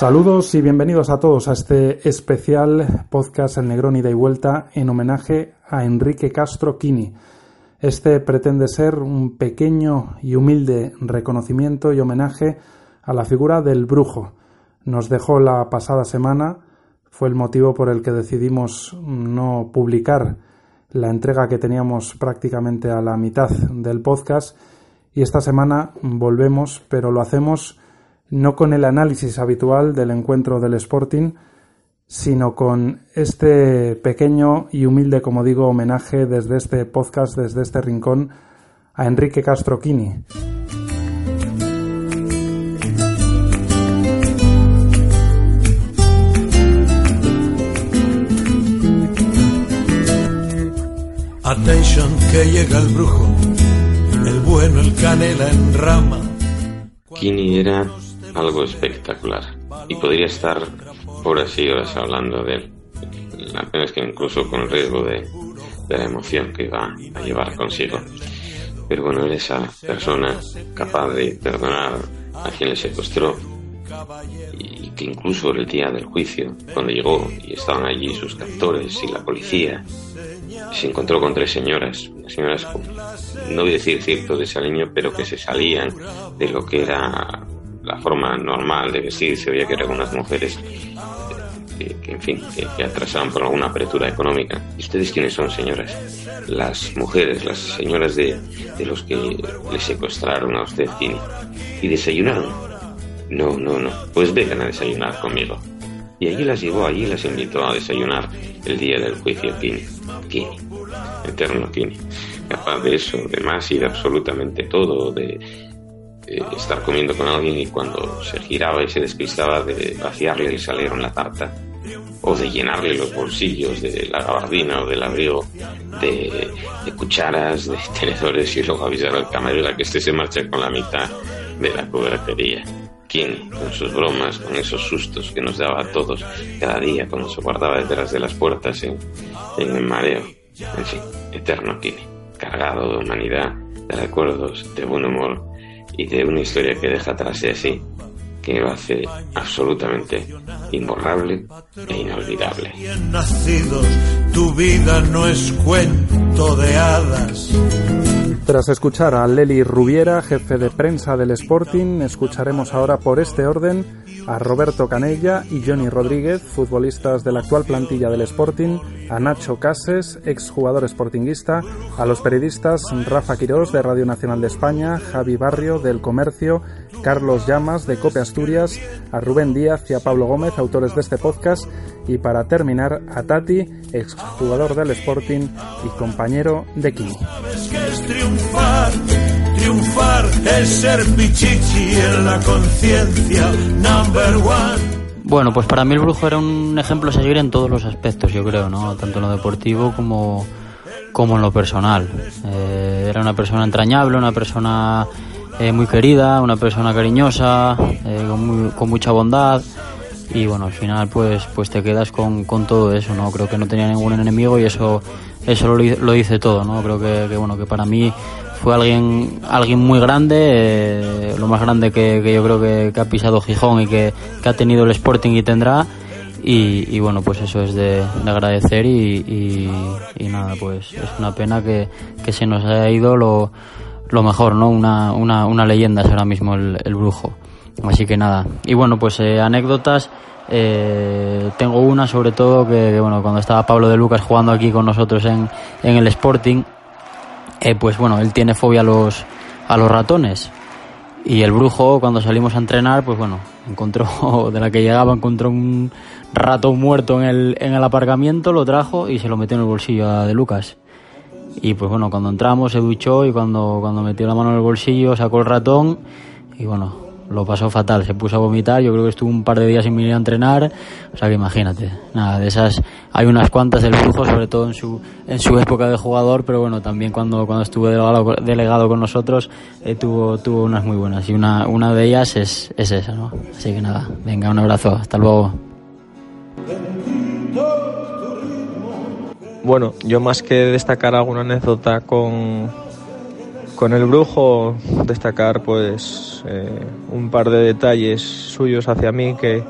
Saludos y bienvenidos a todos a este especial podcast El Negrón Ida y Vuelta en homenaje a Enrique Castro Quini. Este pretende ser un pequeño y humilde reconocimiento y homenaje a la figura del brujo. Nos dejó la pasada semana, fue el motivo por el que decidimos no publicar la entrega que teníamos prácticamente a la mitad del podcast y esta semana volvemos, pero lo hacemos no con el análisis habitual del encuentro del Sporting, sino con este pequeño y humilde, como digo, homenaje desde este podcast, desde este rincón, a Enrique Castroquini. Attention que llega el brujo, el bueno, el canela en rama. Kini era algo espectacular y podría estar horas y horas hablando de él. La pena es que incluso con el riesgo de, de la emoción que iba a llevar consigo. Pero bueno, era esa persona capaz de perdonar a quien le secuestró y que incluso el día del juicio, cuando llegó y estaban allí sus captores y la policía, se encontró con tres señoras, señoras, no voy a decir cierto desaliño, pero que se salían de lo que era la forma normal de vestir, se veía que eran unas mujeres que, en fin, que, atrasaban por alguna apertura económica. ¿Y ustedes quiénes son, señoras? Las mujeres, las señoras de, de los que le secuestraron a usted, Tini. ¿Y desayunaron? No, no, no. Pues vengan a desayunar conmigo. Y allí las llevó, allí las invitó a desayunar el día del juicio Tini. Tini. Eterno Tini. Capaz de eso, de más y de absolutamente todo, de estar comiendo con alguien y cuando se giraba y se despistaba de vaciarle el salero en la tarta o de llenarle los bolsillos de la gabardina o del abrigo de, cucharas, de tenedores y luego avisar al camarero que este se marcha con la mitad de la cubertería. ¿Quién, con sus bromas, con esos sustos que nos daba a todos cada día cuando se guardaba detrás de las puertas en, en el mareo? En fin, eterno tiene, cargado de humanidad, de recuerdos, de buen humor y de una historia que deja atrás de sí que lo hace absolutamente imborrable e inolvidable. tu vida no es cuento de hadas. Tras escuchar a Leli Rubiera, jefe de prensa del Sporting, escucharemos ahora por este orden a Roberto Canella y Johnny Rodríguez, futbolistas de la actual plantilla del Sporting, a Nacho Cases, exjugador sportinguista, a los periodistas Rafa Quirós de Radio Nacional de España, Javi Barrio del Comercio, Carlos Llamas de Cope Asturias, a Rubén Díaz y a Pablo Gómez, autores de este podcast, y para terminar a Tati, exjugador del Sporting y compañero de Kini. Triunfar es ser pichichi en la conciencia, number one. Bueno, pues para mí el brujo era un ejemplo a seguir en todos los aspectos, yo creo, ¿no? Tanto en lo deportivo como, como en lo personal. Eh, era una persona entrañable, una persona eh, muy querida, una persona cariñosa, eh, con, mucha bondad. Y bueno, al final pues, pues te quedas con, con, todo eso, ¿no? Creo que no tenía ningún enemigo y eso, eso lo, lo dice todo, ¿no? Creo que, que bueno, que para mí fue alguien, alguien muy grande, eh, lo más grande que, yo creo que, ha pisado Gijón y que, ha tenido el Sporting y tendrá. Y, bueno, pues eso es de, agradecer y, nada, pues es una pena que, se nos haya ido lo, lo mejor, ¿no? Una, una, una leyenda es ahora mismo el, brujo. Así que nada. Y bueno, pues eh, anécdotas. Eh, tengo una sobre todo que, bueno, cuando estaba Pablo de Lucas jugando aquí con nosotros en, en el Sporting, eh, pues bueno, él tiene fobia a los, a los ratones. Y el brujo, cuando salimos a entrenar, pues bueno, encontró, de la que llegaba, encontró un ratón muerto en el, en el aparcamiento, lo trajo y se lo metió en el bolsillo de Lucas. Y pues bueno, cuando entramos se duchó y cuando, cuando metió la mano en el bolsillo sacó el ratón y bueno, lo pasó fatal, se puso a vomitar, yo creo que estuvo un par de días sin venir a entrenar, o sea que imagínate, nada, de esas hay unas cuantas del brujo, sobre todo en su, en su época de jugador, pero bueno, también cuando, cuando estuvo delegado, delegado con nosotros eh, tuvo, tuvo unas muy buenas. Y una, una de ellas es, es esa, ¿no? Así que nada, venga, un abrazo, hasta luego. Bueno, yo más que destacar alguna anécdota con, con el brujo, destacar pues eh, un par de detalles suyos hacia mí que,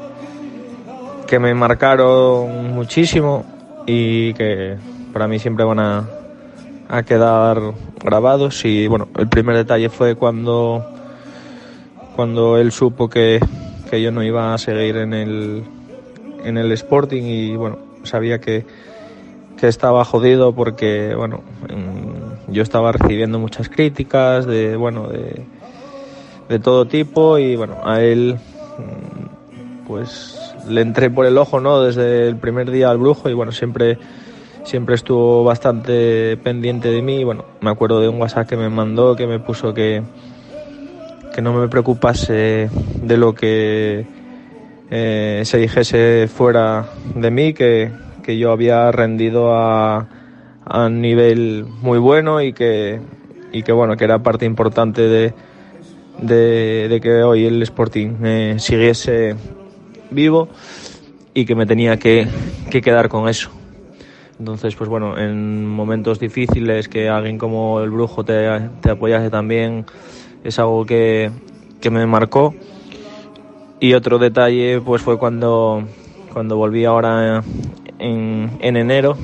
que me marcaron muchísimo y que para mí siempre van a, a quedar grabados. Y bueno, el primer detalle fue cuando, cuando él supo que, que yo no iba a seguir en el, en el Sporting y bueno, sabía que, que estaba jodido porque bueno, yo estaba recibiendo muchas críticas de bueno de, de todo tipo y bueno, a él mm, pues le entré por el ojo, ¿no? Desde el primer día al brujo y bueno, siempre siempre estuvo bastante pendiente de mí. Bueno, me acuerdo de un WhatsApp que me mandó que me puso que, que no me preocupase de lo que eh, se dijese fuera de mí, que, que yo había rendido a, a nivel muy bueno y que, y que bueno, que era parte importante de, de, de que hoy el Sporting eh, siguiese vivo y que me tenía que, que quedar con eso. Entonces, pues bueno, en momentos difíciles que alguien como el brujo te, te apoyase también es algo que, que, me marcó. Y otro detalle pues fue cuando, cuando volví ahora en, en enero,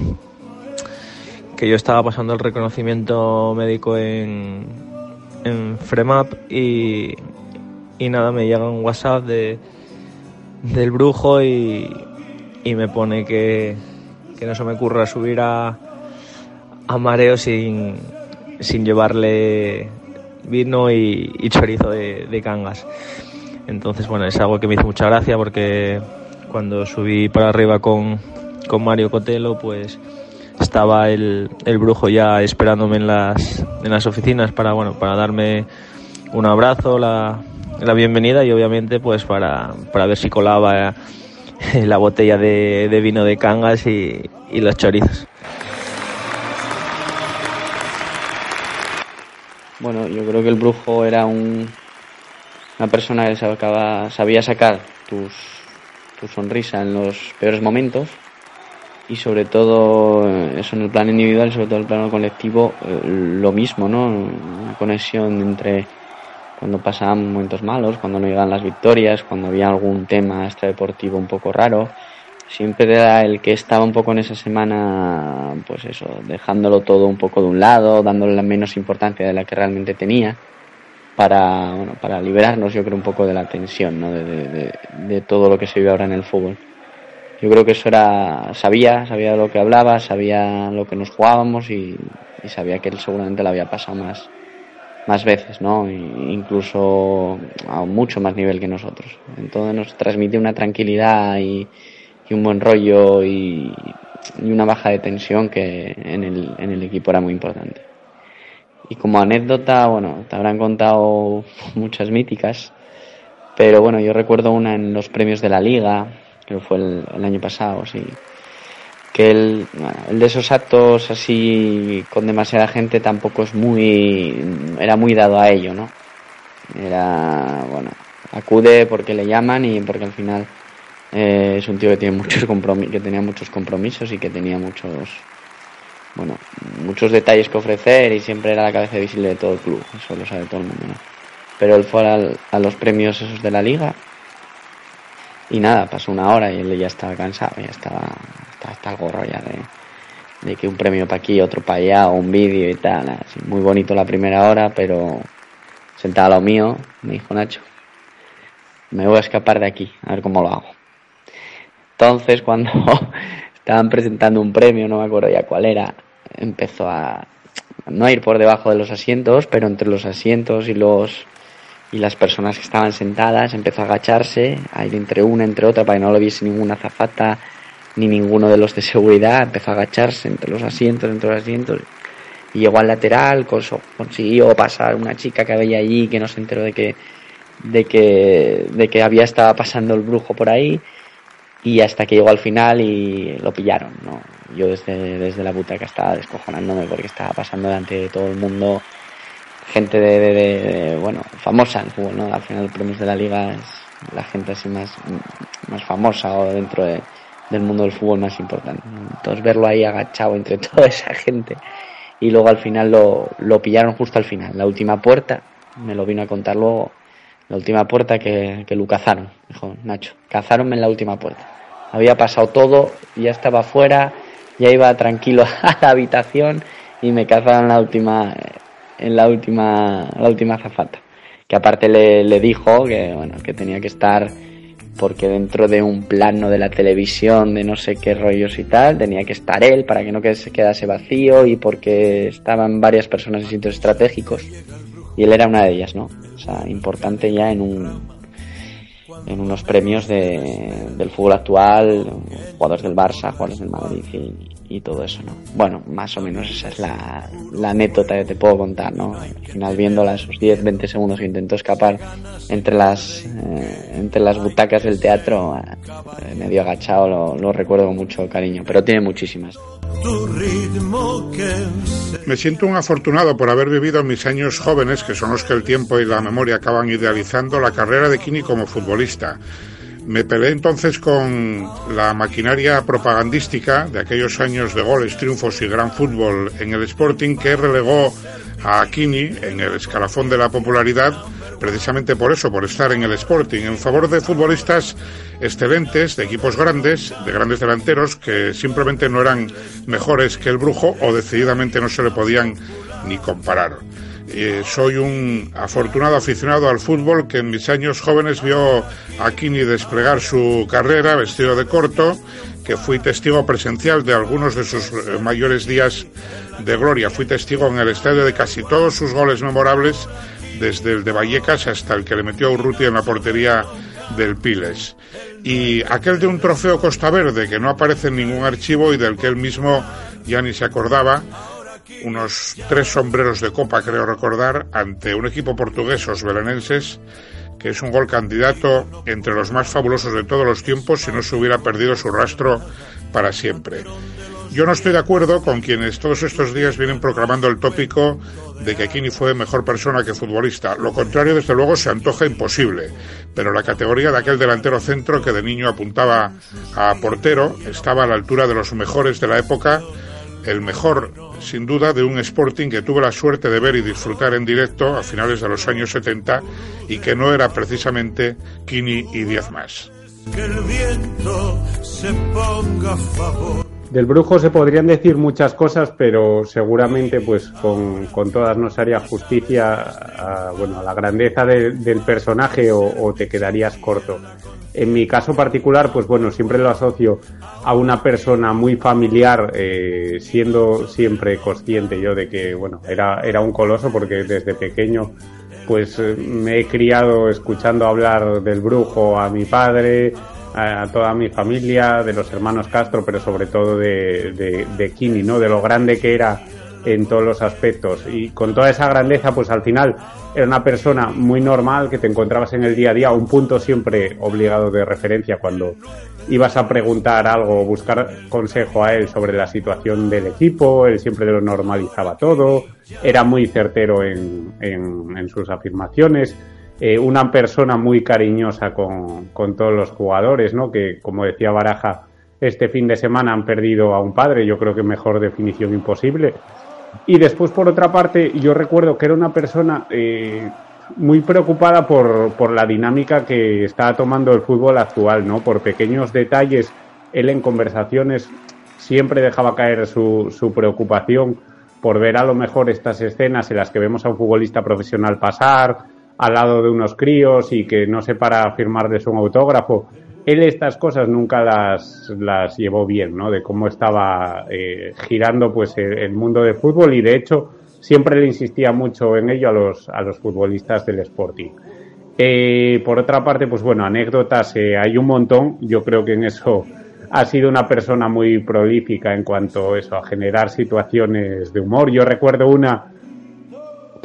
que yo estaba pasando el reconocimiento médico en, en Fremap y, y nada, me llega un WhatsApp de, del brujo y, y me pone que, que, no se me ocurra subir a, a mareo sin, sin llevarle vino y, y chorizo de, de, cangas. Entonces, bueno, es algo que me hizo mucha gracia porque cuando subí para arriba con, con Mario Cotelo, pues estaba el, el, brujo ya esperándome en las, en las oficinas para, bueno, para darme un abrazo, la, la bienvenida y obviamente pues para, para ver si colaba eh, la botella de, de vino de cangas y, y, los chorizos. Bueno, yo creo que el brujo era un, una persona que sacaba, sabía sacar tus, tu sonrisa en los peores momentos y sobre todo eh, eso en el plano individual y sobre todo en el plano colectivo eh, lo mismo, ¿no? Una conexión entre cuando pasaban momentos malos, cuando no llegaban las victorias, cuando había algún tema extradeportivo un poco raro. Siempre era el que estaba un poco en esa semana, pues eso, dejándolo todo un poco de un lado, dándole la menos importancia de la que realmente tenía, para, bueno, para liberarnos, yo creo, un poco de la tensión, ¿no? de, de, de todo lo que se vive ahora en el fútbol. Yo creo que eso era, sabía, sabía lo que hablaba, sabía lo que nos jugábamos y, sabía que él seguramente lo había pasado más, más veces, ¿no? incluso a mucho más nivel que nosotros. Entonces nos transmite una tranquilidad y, y un buen rollo y, y, una baja de tensión que en el, en el equipo era muy importante. Y como anécdota, bueno, te habrán contado muchas míticas, pero bueno, yo recuerdo una en los premios de la liga, que fue el, año pasado, sí que el, el, de esos actos así con demasiada gente tampoco es muy era muy dado a ello no era bueno acude porque le llaman y porque al final eh, es un tío que tiene muchos compromisos que tenía muchos compromisos y que tenía muchos bueno muchos detalles que ofrecer y siempre era la cabeza visible de todo el club eso lo sabe todo el mundo ¿no? pero él fue a, a los premios esos de la liga y nada, pasó una hora y él ya estaba cansado, ya estaba hasta, hasta el gorro ya de, de que un premio para aquí, otro para allá, un vídeo y tal. Así, muy bonito la primera hora, pero sentado a lo mío, me dijo Nacho, me voy a escapar de aquí, a ver cómo lo hago. Entonces, cuando estaban presentando un premio, no me acuerdo ya cuál era, empezó a no ir por debajo de los asientos, pero entre los asientos y los y las personas que estaban sentadas empezó a agacharse, a ir entre una, entre otra, para que no lo viese ninguna zafata ni ninguno de los de seguridad, empezó a agacharse entre los asientos, entre los asientos, y llegó al lateral, consiguió pasar una chica que había allí que no se enteró de que, de que, de que había estado pasando el brujo por ahí, y hasta que llegó al final y lo pillaron, ¿no? Yo desde, desde la butaca estaba descojonándome porque estaba pasando delante de todo el mundo gente de, de, de, bueno, famosa en fútbol, ¿no? Al final los premios de la liga es la gente así más, más famosa o dentro de, del mundo del fútbol más importante. Entonces verlo ahí agachado entre toda esa gente y luego al final lo, lo pillaron justo al final, la última puerta, me lo vino a contar luego, la última puerta que, que lo cazaron, dijo Nacho, cazaronme en la última puerta. había pasado todo, ya estaba fuera, ya iba tranquilo a la habitación y me cazaron la última, en la última, la última zafata. Que aparte le, le dijo que, bueno, que tenía que estar porque dentro de un plano de la televisión de no sé qué rollos y tal, tenía que estar él para que no se quedase vacío y porque estaban varias personas en sitios estratégicos y él era una de ellas, ¿no? O sea, importante ya en un en unos premios de, del fútbol actual, jugadores del Barça, jugadores del Madrid y, y todo eso, ¿no? Bueno, más o menos esa es la, la anécdota que te puedo contar, ¿no? Al final viéndola esos 10, 20 segundos que intentó escapar entre las, eh, entre las butacas del teatro, eh, medio agachado, lo, lo recuerdo con mucho cariño, pero tiene muchísimas. Me siento un afortunado por haber vivido mis años jóvenes, que son los que el tiempo y la memoria acaban idealizando, la carrera de Kini como futbolista. Me peleé entonces con la maquinaria propagandística de aquellos años de goles, triunfos y gran fútbol en el Sporting que relegó a Kini en el escalafón de la popularidad precisamente por eso, por estar en el Sporting, en favor de futbolistas excelentes, de equipos grandes, de grandes delanteros que simplemente no eran mejores que el Brujo o decididamente no se le podían ni comparar. Soy un afortunado aficionado al fútbol que en mis años jóvenes vio a Kini desplegar su carrera vestido de corto, que fui testigo presencial de algunos de sus eh, mayores días de gloria. Fui testigo en el estadio de casi todos sus goles memorables, desde el de Vallecas hasta el que le metió a Urruti en la portería del Piles. Y aquel de un trofeo Costa Verde que no aparece en ningún archivo y del que él mismo ya ni se acordaba, unos tres sombreros de copa, creo recordar, ante un equipo portugués, los belenenses, que es un gol candidato entre los más fabulosos de todos los tiempos si no se hubiera perdido su rastro para siempre. Yo no estoy de acuerdo con quienes todos estos días vienen proclamando el tópico de que Kini fue mejor persona que futbolista. Lo contrario, desde luego, se antoja imposible. Pero la categoría de aquel delantero centro que de niño apuntaba a portero estaba a la altura de los mejores de la época el mejor, sin duda, de un Sporting que tuve la suerte de ver y disfrutar en directo a finales de los años 70 y que no era precisamente Kini y diez más. Que el viento se ponga a favor. Del brujo se podrían decir muchas cosas, pero seguramente pues con, con todas no se haría justicia a, bueno, a la grandeza de, del personaje o, o, te quedarías corto. En mi caso particular, pues bueno, siempre lo asocio a una persona muy familiar, eh, siendo siempre consciente yo de que, bueno, era, era un coloso porque desde pequeño pues eh, me he criado escuchando hablar del brujo a mi padre, a toda mi familia, de los hermanos Castro, pero sobre todo de, de, de Kini, ¿no? De lo grande que era en todos los aspectos. Y con toda esa grandeza, pues al final era una persona muy normal que te encontrabas en el día a día, un punto siempre obligado de referencia cuando ibas a preguntar algo o buscar consejo a él sobre la situación del equipo, él siempre lo normalizaba todo, era muy certero en, en, en sus afirmaciones. Eh, una persona muy cariñosa con, con, todos los jugadores, ¿no? Que, como decía Baraja, este fin de semana han perdido a un padre, yo creo que mejor definición imposible. Y después, por otra parte, yo recuerdo que era una persona eh, muy preocupada por, por, la dinámica que está tomando el fútbol actual, ¿no? Por pequeños detalles, él en conversaciones siempre dejaba caer su, su preocupación por ver a lo mejor estas escenas en las que vemos a un futbolista profesional pasar, al lado de unos críos y que no se para firmarles un autógrafo. Él estas cosas nunca las, las llevó bien, ¿no? De cómo estaba eh, girando pues el, mundo del fútbol y de hecho siempre le insistía mucho en ello a los, a los futbolistas del Sporting. Eh, por otra parte, pues bueno, anécdotas eh, hay un montón. Yo creo que en eso ha sido una persona muy prolífica en cuanto a eso, a generar situaciones de humor. Yo recuerdo una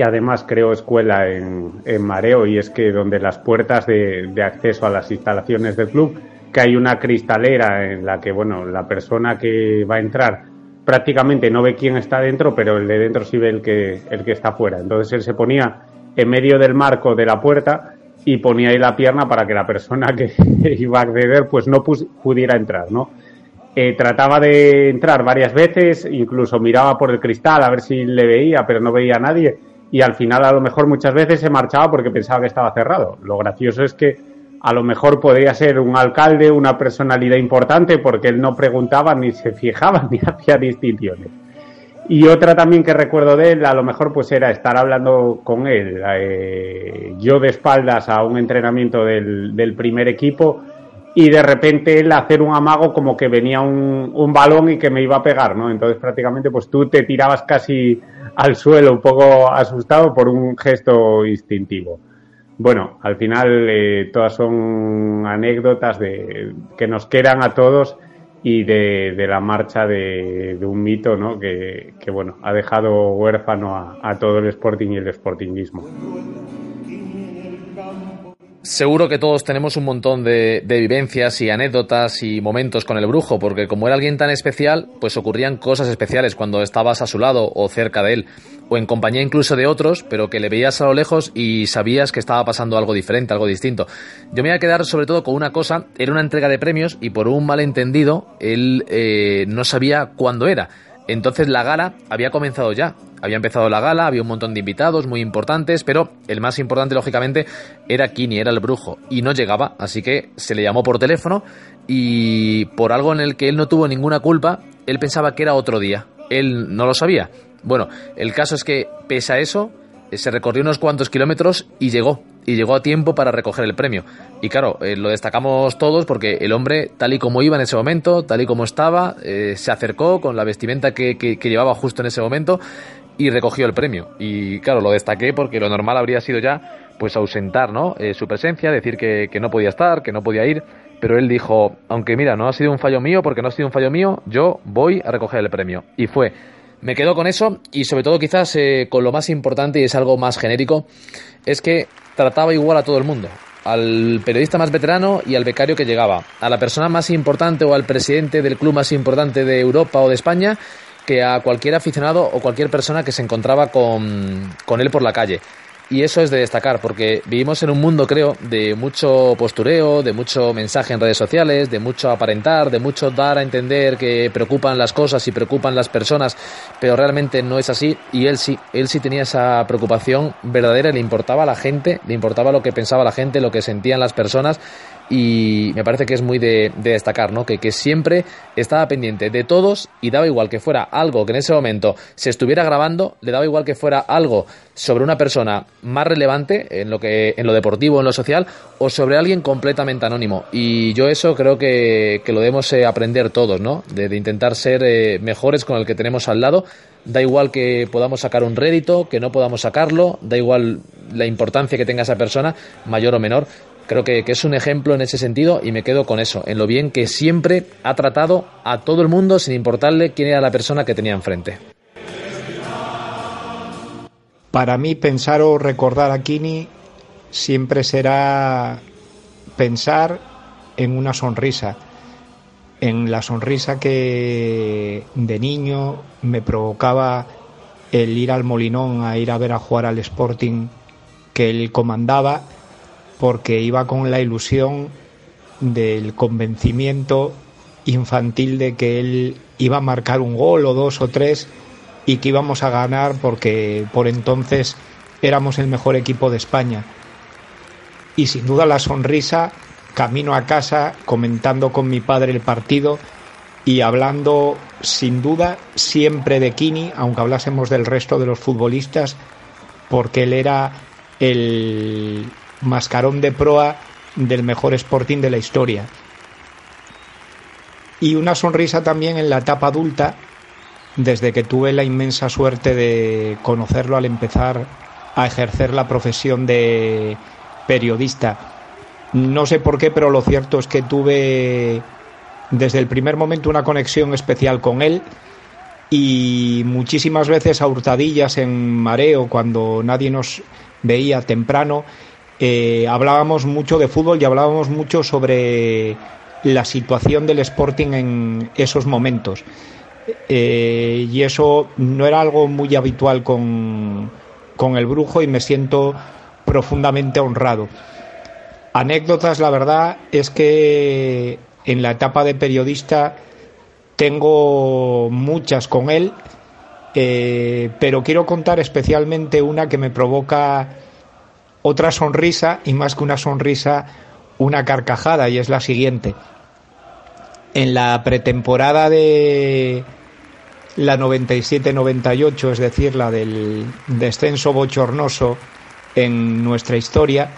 además creó escuela en, Mareo y es que donde las puertas de, de, acceso a las instalaciones del club, que hay una cristalera en la que, bueno, la persona que va a entrar prácticamente no ve quién está dentro, pero el de dentro sí ve el que, el que está fuera. Entonces él se ponía en medio del marco de la puerta y ponía ahí la pierna para que la persona que iba a acceder pues no pudiera entrar, ¿no? Eh, trataba de entrar varias veces, incluso miraba por el cristal a ver si le veía, pero no veía a nadie y al final a lo mejor muchas veces se marchaba porque pensaba que estaba cerrado. Lo gracioso es que a lo mejor podría ser un alcalde, una personalidad importante, porque él no preguntaba ni se fijaba ni hacía distinciones. Y otra también que recuerdo de él, a lo mejor pues era estar hablando con él, eh, yo de espaldas a un entrenamiento del, primer equipo y de repente él hacer un amago como que venía un, un, balón y que me iba a pegar, ¿no? Entonces prácticamente pues tú te tirabas casi al suelo un poco asustado por un gesto instintivo. Bueno, al final eh, todas son anécdotas que nos quedan a todos y de, la marcha de, un mito ¿no? que, bueno, ha dejado huérfano a todo el Sporting y el Sportingismo. Seguro que todos tenemos un montón de, vivencias y anécdotas y momentos con el brujo, porque como era alguien tan especial, pues ocurrían cosas especiales cuando estabas a su lado o cerca de él, o en compañía incluso de otros, pero que le veías a lo lejos y sabías que estaba pasando algo diferente, algo distinto. Yo me voy a quedar sobre todo con una cosa, era una entrega de premios y por un malentendido él eh, no sabía cuándo era. Entonces la gala había comenzado ya. Había empezado la gala, había un montón de invitados muy importantes, pero el más importante, lógicamente, era Kini, era el brujo, y no llegaba, así que se le llamó por teléfono y por algo en el que él no tuvo ninguna culpa, él pensaba que era otro día. Él no lo sabía. Bueno, el caso es que, pese a eso, se recorrió unos cuantos kilómetros y llegó, y llegó a tiempo para recoger el premio. Y claro, eh, lo destacamos todos porque el hombre, tal y como iba en ese momento, tal y como estaba, eh, se acercó con la vestimenta que, que, llevaba justo en ese momento y recogió el premio. Y claro, lo destaqué porque lo normal habría sido ya pues ausentar ¿no? Eh, su presencia, decir que, que, no podía estar, que no podía ir, pero él dijo, aunque mira, no ha sido un fallo mío, porque no ha sido un fallo mío, yo voy a recoger el premio. Y fue. Me quedo con eso y sobre todo quizás eh, con lo más importante y es algo más genérico, es que trataba igual a todo el mundo al periodista más veterano y al becario que llegaba, a la persona más importante o al presidente del club más importante de Europa o de España que a cualquier aficionado o cualquier persona que se encontraba con, con él por la calle. Y eso es de destacar, porque vivimos en un mundo, creo, de mucho postureo, de mucho mensaje en redes sociales, de mucho aparentar, de mucho dar a entender que preocupan las cosas y preocupan las personas, pero realmente no es así. Y él sí, él sí tenía esa preocupación verdadera, le importaba a la gente, le importaba lo que pensaba la gente, lo que sentían las personas, y me parece que es muy de, de destacar, ¿no? Que, que, siempre estaba pendiente de todos y daba igual que fuera algo que en ese momento se estuviera grabando, le daba igual que fuera algo sobre una persona más relevante en lo que en lo deportivo, en lo social o sobre alguien completamente anónimo. Y yo eso creo que, que lo debemos eh, aprender todos, ¿no? De, de intentar ser eh, mejores con el que tenemos al lado. Da igual que podamos sacar un rédito, que no podamos sacarlo, da igual la importancia que tenga esa persona, mayor o menor, creo que, es un ejemplo en ese sentido y me quedo con eso, en lo bien que siempre ha tratado a todo el mundo sin importarle quién era la persona que tenía enfrente. Para mí pensar o recordar a Kini siempre será pensar en una sonrisa, en la sonrisa que de niño me provocaba el ir al Molinón a ir a ver a jugar al Sporting que él comandaba porque iba con la ilusión del convencimiento infantil de que él iba a marcar un gol o dos o tres y que íbamos a ganar porque por entonces éramos el mejor equipo de España. Y sin duda la sonrisa, camino a casa comentando con mi padre el partido y hablando sin duda siempre de Kini, aunque hablásemos del resto de los futbolistas, porque él era el mascarón de proa del mejor Sporting de la historia. Y una sonrisa también en la etapa adulta, desde que tuve la inmensa suerte de conocerlo al empezar a ejercer la profesión de periodista. No sé por qué, pero lo cierto es que tuve desde el primer momento una conexión especial con él y muchísimas veces a hurtadillas en mareo cuando nadie nos veía temprano eh, hablábamos mucho de fútbol y hablábamos mucho sobre la situación del Sporting en esos momentos. Eh, y eso no era algo muy habitual con, con el brujo y me siento profundamente honrado. Anécdotas, la verdad es que en la etapa de periodista tengo muchas con él, eh, pero quiero contar especialmente una que me provoca otra sonrisa y más que una sonrisa, una carcajada y es la siguiente. En la pretemporada de la 97-98, es decir, la del descenso bochornoso en nuestra historia,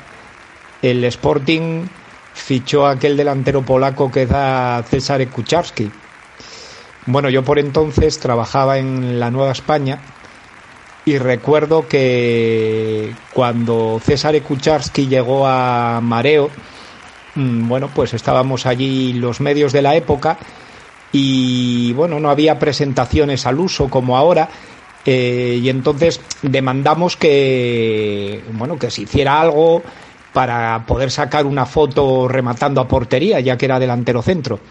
el Sporting fichó a aquel delantero polaco que da César Kucharski. Bueno, yo por entonces trabajaba en la Nueva España y recuerdo que cuando César Kucharski llegó a Mareo, mm, bueno, pues estábamos allí los medios de la época y bueno, no había presentaciones al uso como ahora. Eh, y entonces demandamos que bueno que se hiciera algo para poder sacar una foto rematando a portería ya que era delantero centro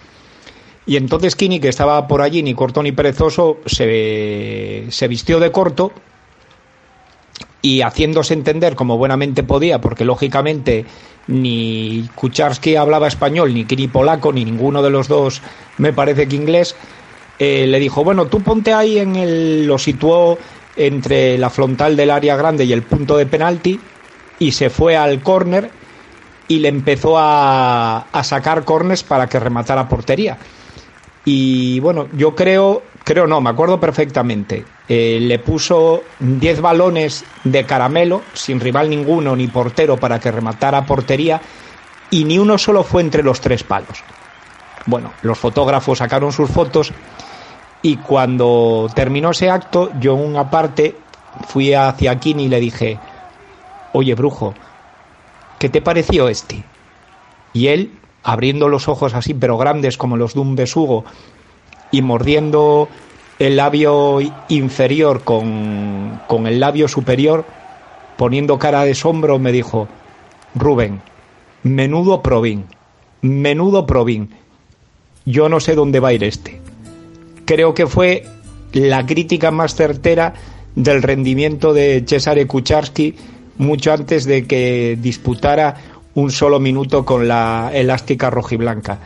y entonces Kini que estaba por allí ni corto ni perezoso se, se vistió de corto y haciéndose entender como buenamente podía porque lógicamente ni Kucharski hablaba español, ni Kini polaco, ni ninguno de los dos me parece que inglés, eh, le dijo, bueno, tú ponte ahí en el... lo situó entre la frontal del área grande y el punto de penalti y se fue al córner y le empezó a, a sacar córners para que rematara portería. Y bueno, yo creo, creo no, me acuerdo perfectamente. Eh, le puso 10 balones de caramelo, sin rival ninguno ni portero para que rematara portería, y ni uno solo fue entre los tres palos. Bueno, los fotógrafos sacaron sus fotos y cuando terminó ese acto, yo en una parte fui hacia Kini y le dije, oye brujo, ¿qué te pareció este? Y él, abriendo los ojos así, pero grandes como los de un besugo, y mordiendo el labio inferior con, con el labio superior, poniendo cara de sombro, me dijo, Rubén, menudo probín, menudo probín, yo no sé dónde va a ir este. Creo que fue la crítica más certera del rendimiento de Cesare Kucharski mucho antes de que disputara un solo minuto con la elástica rojiblanca.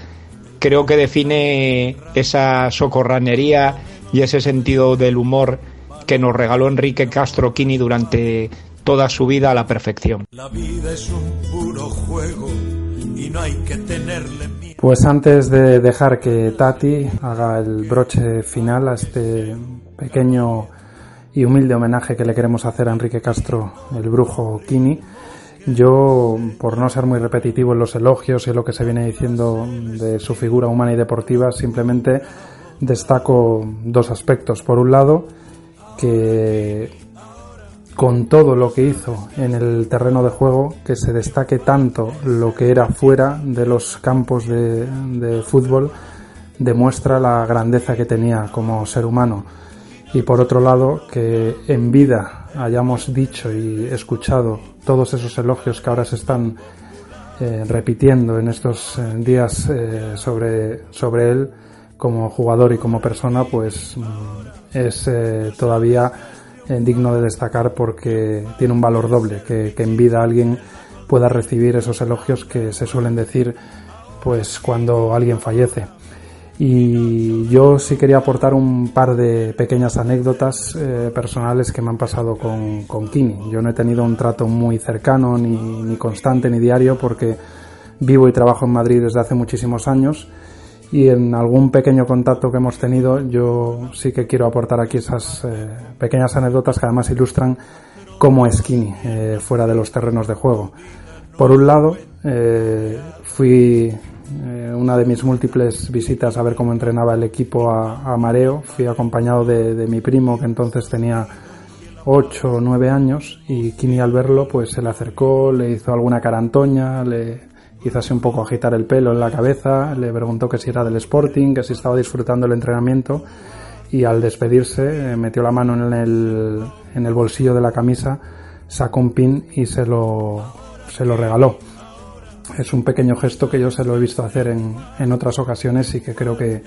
Creo que define esa socorranería y ese sentido del humor que nos regaló Enrique Castro Quini durante toda su vida a la perfección. La vida es un puro juego y no hay que tenerle miedo. Pues antes de dejar que Tati haga el broche final a este pequeño y humilde homenaje que le queremos hacer a Enrique Castro, el brujo Kini, yo, por no ser muy repetitivo en los elogios y lo que se viene diciendo de su figura humana y deportiva, simplemente destaco dos aspectos. Por un lado, que con todo lo que hizo en el terreno de juego, que se destaque tanto lo que era fuera de los campos de, fútbol, demuestra la grandeza que tenía como ser humano. Y por otro lado, que en vida hayamos dicho y escuchado todos esos elogios que ahora se están eh, repitiendo en estos eh, días eh, sobre, sobre él como jugador y como persona, pues mm, es todavía digno de destacar porque tiene un valor doble, que, que en vida alguien pueda recibir esos elogios que se suelen decir pues cuando alguien fallece. Y yo sí quería aportar un par de pequeñas anécdotas eh, personales que me han pasado con, con, Kini. Yo no he tenido un trato muy cercano, ni, ni, constante, ni diario, porque vivo y trabajo en Madrid desde hace muchísimos años. Y en algún pequeño contacto que hemos tenido, yo sí que quiero aportar aquí esas eh, pequeñas anécdotas que además ilustran cómo es Kini eh, fuera de los terrenos de juego. Por un lado, eh, fui una de mis múltiples visitas a ver cómo entrenaba el equipo a, Mareo. Fui acompañado de, de, mi primo que entonces tenía 8 o 9 años y Kini al verlo pues se le acercó, le hizo alguna carantoña, le hizo así un poco agitar el pelo en la cabeza, le preguntó que si era del Sporting, que si estaba disfrutando el entrenamiento y al despedirse eh, metió la mano en el, en el bolsillo de la camisa, sacó un pin y se lo, se lo regaló. Es un pequeño gesto que yo se lo he visto hacer en, en otras ocasiones y que creo que,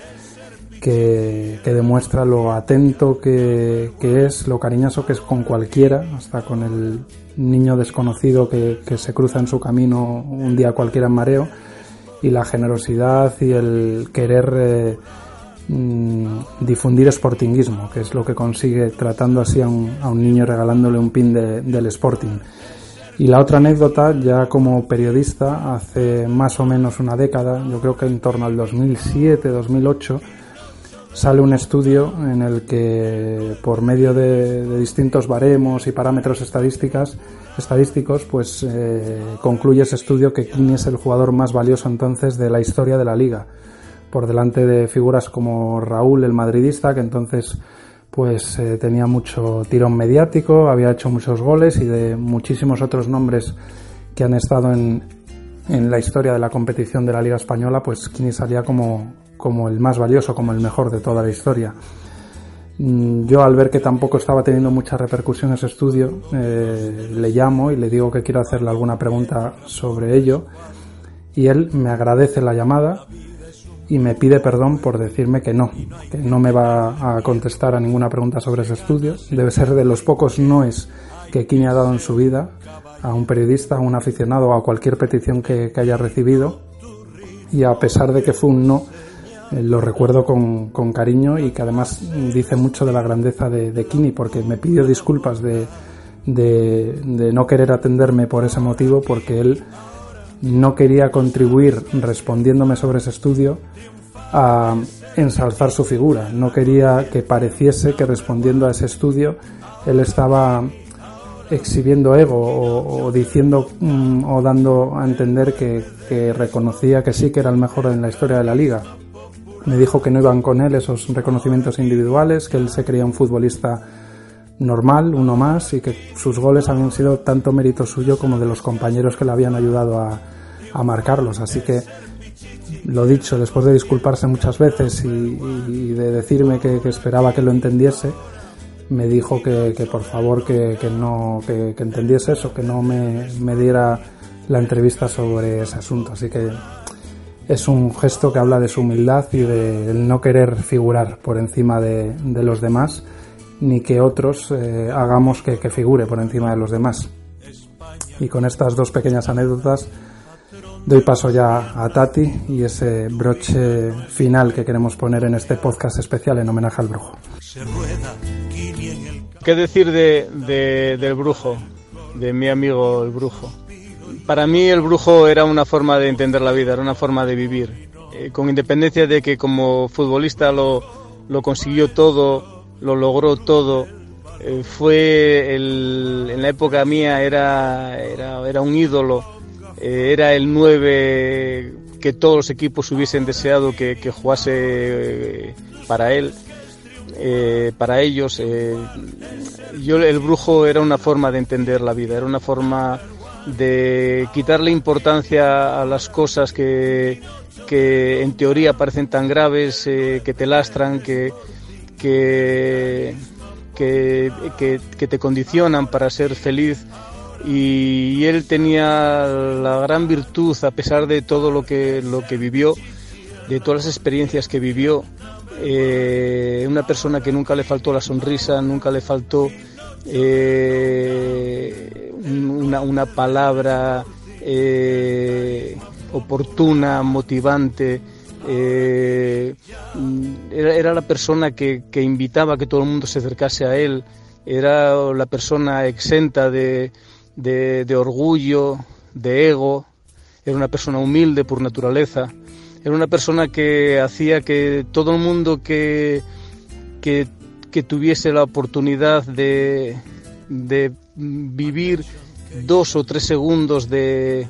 que, que demuestra lo atento que, que, es, lo cariñoso que es con cualquiera, hasta con el niño desconocido que, que se cruza en su camino un día cualquiera en mareo, y la generosidad y el querer eh, mm, difundir sportinguismo, que es lo que consigue tratando así a un, a un niño regalándole un pin de, del Sporting. Y la otra anécdota, ya como periodista, hace más o menos una década, yo creo que en torno al 2007-2008, sale un estudio en el que por medio de, distintos baremos y parámetros estadísticos, pues eh, concluye ese estudio que Kini es el jugador más valioso entonces de la historia de la liga, por delante de figuras como Raúl el madridista, que entonces pues eh, tenía mucho tirón mediático, había hecho muchos goles y de muchísimos otros nombres que han estado en, en la historia de la competición de la Liga Española, pues Kini salía como, como el más valioso, como el mejor de toda la historia. Mm, yo al ver que tampoco estaba teniendo mucha repercusión ese estudio, eh, le llamo y le digo que quiero hacerle alguna pregunta sobre ello y él me agradece la llamada y me pide perdón por decirme que no, que no me va a contestar a ninguna pregunta sobre ese estudio. Debe ser de los pocos noes que Kini ha dado en su vida a un periodista, a un aficionado a cualquier petición que, haya recibido. Y a pesar de que fue un no, lo recuerdo con, con, cariño y que además dice mucho de la grandeza de, de Kini porque me pidió disculpas de, de, de no querer atenderme por ese motivo porque él no quería contribuir respondiéndome sobre ese estudio a ensalzar su figura. No quería que pareciese que respondiendo a ese estudio él estaba exhibiendo ego o, diciendo mm, o dando a entender que, reconocía que sí que era el mejor en la historia de la liga. Me dijo que no iban con él esos reconocimientos individuales, que él se creía un futbolista normal, uno más, y que sus goles habían sido tanto mérito suyo como de los compañeros que le habían ayudado a, a marcarlos. Así que lo dicho, después de disculparse muchas veces y, de decirme que, esperaba que lo entendiese, me dijo que, por favor que, no que, entendiese eso, que no me, me, diera la entrevista sobre ese asunto. Así que es un gesto que habla de su humildad y de no querer figurar por encima de, de los demás ni que otros eh, hagamos que, figure por encima de los demás. Y con estas dos pequeñas anécdotas doy paso ya a Tati y ese broche final que queremos poner en este podcast especial en homenaje al brujo. ¿Qué decir de, del brujo, de mi amigo el brujo? Para mí el brujo era una forma de entender la vida, era una forma de vivir. Eh, con independencia de que como futbolista lo, lo consiguió todo, lo logró todo. Eh, fue en la época mía era, era, un ídolo, eh, era el 9 que todos los equipos hubiesen deseado que, jugase eh, para él, para ellos. yo el brujo era una forma de entender la vida, era una forma de quitarle importancia a las cosas que, que en teoría parecen tan graves, que te lastran, que, que, que, te condicionan para ser feliz. Y, él tenía la gran virtud, a pesar de todo lo que, lo que vivió, de todas las experiencias que vivió, eh, una persona que nunca le faltó la sonrisa, nunca le faltó eh, una, una, palabra eh, oportuna, motivante, eh, era, la persona que, invitaba a que todo el mundo se acercase a él, era la persona exenta de, orgullo, de ego, era una persona humilde por naturaleza, era una persona que hacía que todo el mundo que, que, tuviese la oportunidad de, de vivir dos o tres segundos de,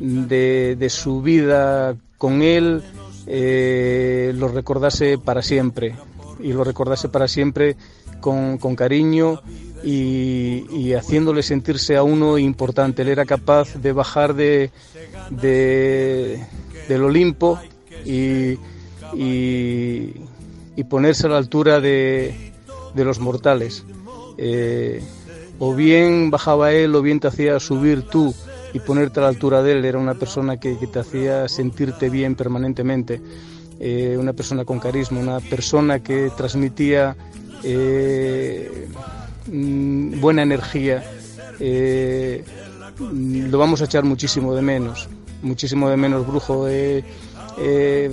de, su vida con él, eh, lo recordase para siempre y lo recordase para siempre con, cariño y, haciéndole sentirse a uno importante. Él era capaz de bajar de, del Olimpo y, y, ponerse a la altura de, los mortales. Eh, o bien bajaba él o bien te hacía subir tú y ponerte a la altura de él. Era una persona que, te hacía sentirte bien permanentemente, eh, una persona con carisma, una persona que transmitía eh, mm, buena energía. Lo vamos a echar muchísimo de menos, muchísimo de menos, Brujo.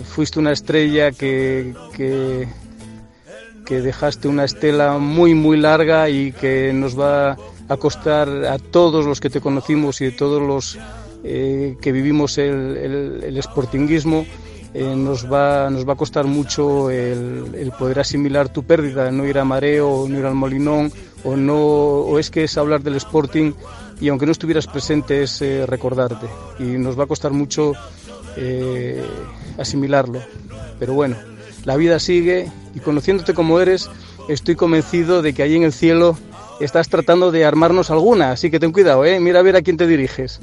fuiste una estrella que, que, que dejaste una estela muy, muy larga y que nos va a costar a todos los que te conocimos y a todos los eh, que vivimos el, el, el eh, nos, va, nos va a costar mucho el, poder asimilar tu pérdida, no ir a Mareo, no ir al Molinón, o, no, o es que es hablar del Sporting y aunque no estuvieras presente es eh, recordarte. Y nos va a costar mucho asimilarlo. Pero bueno, la vida sigue y conociéndote como eres, estoy convencido de que ahí en el cielo estás tratando de armarnos alguna, así que ten cuidado, ¿eh? mira a ver a quién te diriges.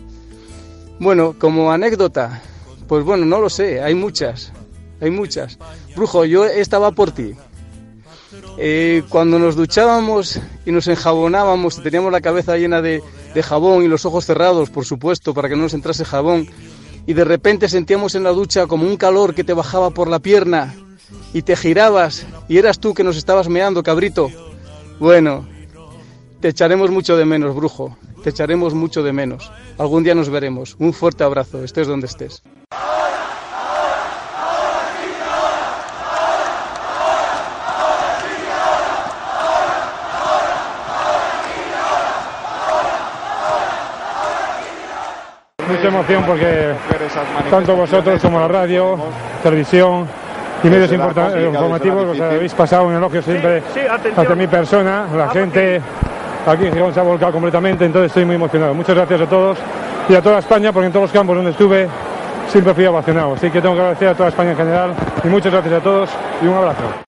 Bueno, como anécdota, pues bueno, no lo sé, hay muchas, hay muchas. Brujo, yo estaba por ti. Eh, cuando nos duchábamos y nos enjabonábamos, teníamos la cabeza llena de, jabón y los ojos cerrados, por supuesto, para que no nos entrase jabón, y de repente sentíamos en la ducha como un calor que te bajaba por la pierna y te girabas y eras tú que nos estabas meando, cabrito. Bueno, te echaremos mucho de menos, brujo, te echaremos mucho de menos. Algún día nos veremos. Un fuerte abrazo, estés donde estés. mucha emoción porque tanto vosotros como la radio, televisión y medios informativos os habéis pasado un elogio siempre hacia mi persona, la gente aquí en Gijón se ha volcado completamente, entonces estoy muy emocionado. Muchas gracias a todos y a toda España porque en todos los campos donde estuve siempre fui ovacionado, así que tengo que agradecer a toda España en general y muchas gracias a todos y un abrazo.